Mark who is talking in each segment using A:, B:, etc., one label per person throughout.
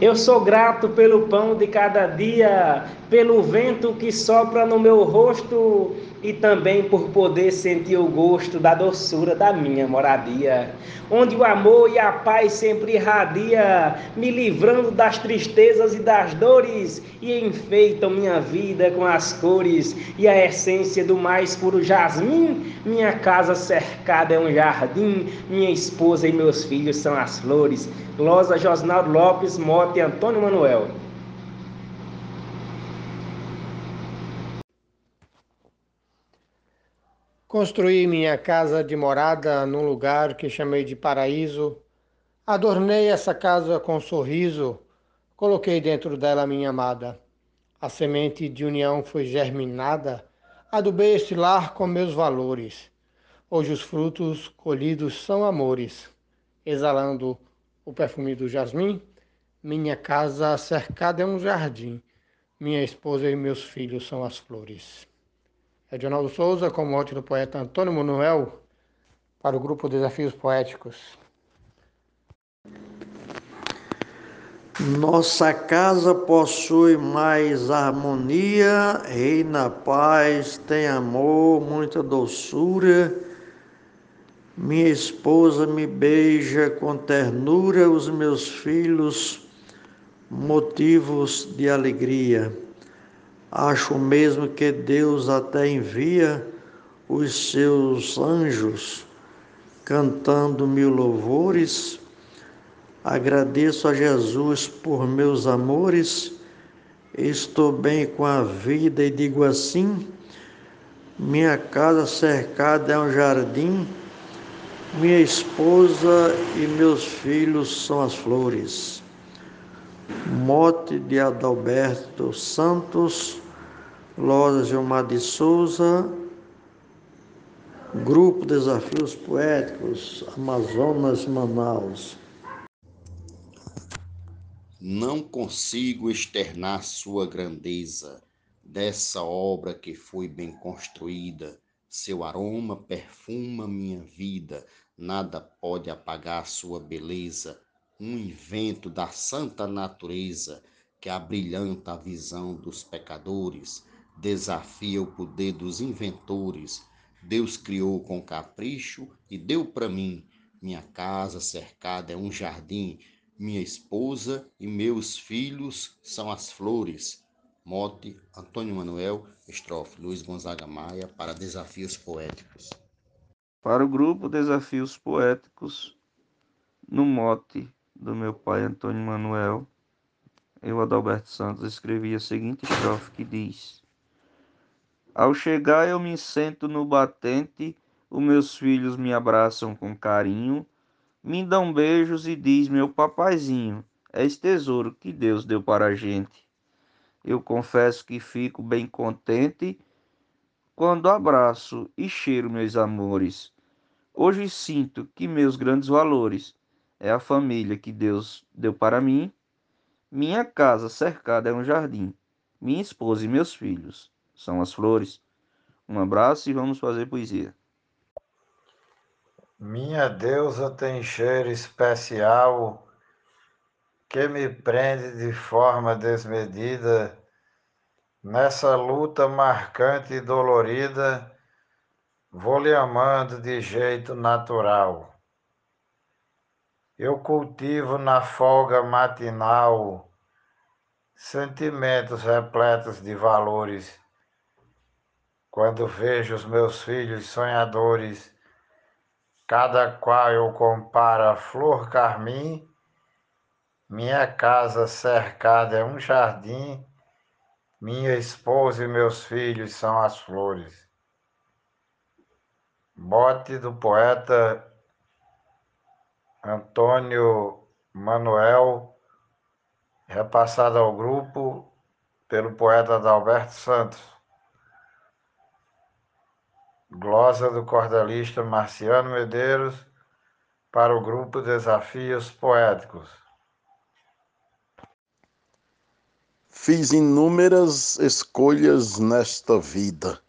A: Eu sou grato pelo pão de cada dia, pelo vento que sopra no meu rosto e também por poder sentir o gosto da doçura da minha moradia, onde o amor e a paz sempre irradia, me livrando das tristezas e das dores e enfeitam minha vida com as cores e a essência do mais puro jasmim. Minha casa cercada é um jardim, minha esposa e meus filhos são as flores. Glosa Josnaldo Lopes, Mote Antônio Manuel.
B: Construí minha casa de morada num lugar que chamei de paraíso. Adornei essa casa com sorriso, coloquei dentro dela minha amada. A semente de união foi germinada, adubei este lar com meus valores. Hoje os frutos colhidos são amores, exalando o perfume do jasmim. Minha casa cercada é um jardim, minha esposa e meus filhos são as flores. Edionaldo Souza, com mote do poeta Antônio Manuel, para o grupo Desafios Poéticos.
C: Nossa casa possui mais harmonia, reina paz, tem amor, muita doçura. Minha esposa me beija com ternura, os meus filhos motivos de alegria. Acho mesmo que Deus até envia os seus anjos cantando mil louvores. Agradeço a Jesus por meus amores. Estou bem com a vida e digo assim: minha casa cercada é um jardim, minha esposa e meus filhos são as flores. Mote de Adalberto Santos Loja Gilmar de Souza, Grupo Desafios Poéticos, Amazonas, Manaus.
D: Não consigo externar sua grandeza dessa obra que foi bem construída. Seu aroma perfuma minha vida, nada pode apagar sua beleza. Um invento da santa natureza que abrilhanta a visão dos pecadores desafia o poder dos inventores. Deus criou com capricho e deu para mim. Minha casa cercada é um jardim, minha esposa e meus filhos são as flores. Mote Antônio Manuel, estrofe Luiz Gonzaga Maia para Desafios Poéticos.
E: Para o grupo Desafios Poéticos, no mote do meu pai Antônio Manuel, eu, Adalberto Santos, escrevi a seguinte estrofe que diz: ao chegar, eu me sento no batente, os meus filhos me abraçam com carinho, me dão beijos e diz meu papaizinho, és tesouro que Deus deu para a gente. Eu confesso que fico bem contente quando abraço e cheiro meus amores. Hoje sinto que meus grandes valores é a família que Deus deu para mim. Minha casa cercada é um jardim, minha esposa e meus filhos são as flores. Um abraço e vamos fazer poesia.
F: Minha deusa tem cheiro especial que me prende de forma desmedida nessa luta marcante e dolorida. Vou lhe amando de jeito natural. Eu cultivo na folga matinal sentimentos repletos de valores. Quando vejo os meus filhos sonhadores, cada qual eu comparo a flor carmim, minha casa cercada é um jardim, minha esposa e meus filhos são as flores. Bote do poeta Antônio Manuel, repassado ao grupo pelo poeta Adalberto Santos. Glosa do cordelista Marciano Medeiros para o grupo Desafios Poéticos.
G: Fiz inúmeras escolhas nesta vida,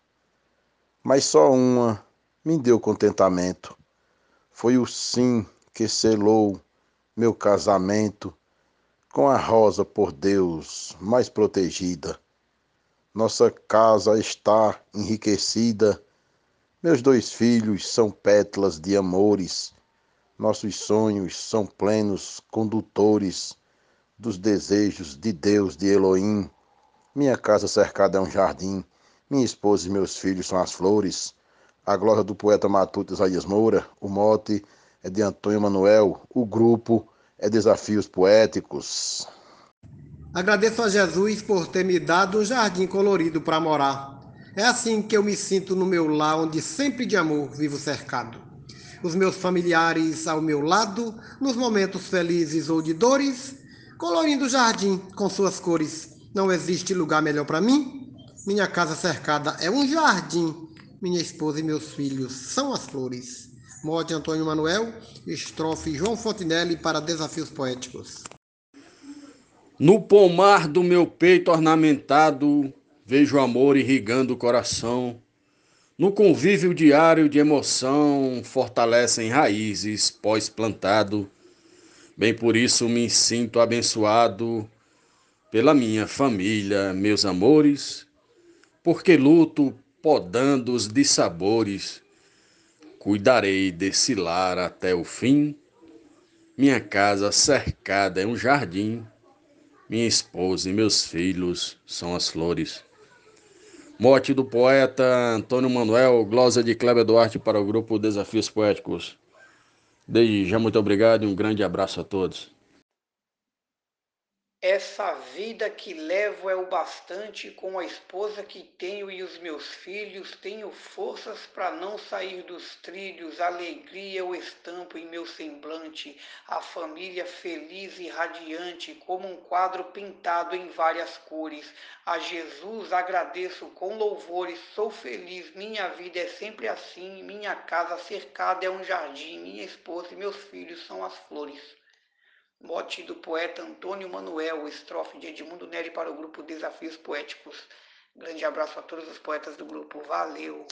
G: mas só uma me deu contentamento. Foi o sim que selou meu casamento com a rosa por Deus mais protegida. Nossa casa está enriquecida, meus dois filhos são pétalas de amores, nossos sonhos são plenos condutores dos desejos de Deus, de Elohim. Minha casa cercada é um jardim, minha esposa e meus filhos são as flores. A glória do poeta matuto Isaías Moura, o mote é de Antônio Manuel, o grupo é Desafios Poéticos.
H: Agradeço a Jesus por ter me dado um jardim colorido para morar. É assim que eu me sinto no meu lar, onde sempre de amor vivo cercado. Os meus familiares ao meu lado, nos momentos felizes ou de dores, colorindo o jardim com suas cores. Não existe lugar melhor para mim. Minha casa cercada é um jardim. Minha esposa e meus filhos são as flores. Mote Antônio Manuel, estrofe João Fontinelli para Desafios Poéticos.
I: No pomar do meu peito ornamentado, vejo amor irrigando o coração. No convívio diário de emoção, fortalecem raízes pós-plantado. Bem por isso me sinto abençoado pela minha família, meus amores, porque luto podando os dissabores Cuidarei desse lar até o fim. Minha casa cercada é um jardim. Minha esposa e meus filhos são as flores. Morte do poeta Antônio Manuel, glosa de Kleber Duarte para o grupo Desafios Poéticos. Desde já, muito obrigado e um grande abraço a todos.
J: Essa vida que levo é o bastante com a esposa que tenho e os meus filhos. Tenho forças para não sair dos trilhos. Alegria eu estampo em meu semblante. A família feliz e radiante, como um quadro pintado em várias cores. A Jesus agradeço com louvores. Sou feliz, minha vida é sempre assim. Minha casa cercada é um jardim. Minha esposa e meus filhos são as flores. Mote do poeta Antônio Manuel, estrofe de Edmundo Neri para o grupo Desafios Poéticos. Grande abraço a todos os poetas do grupo. Valeu!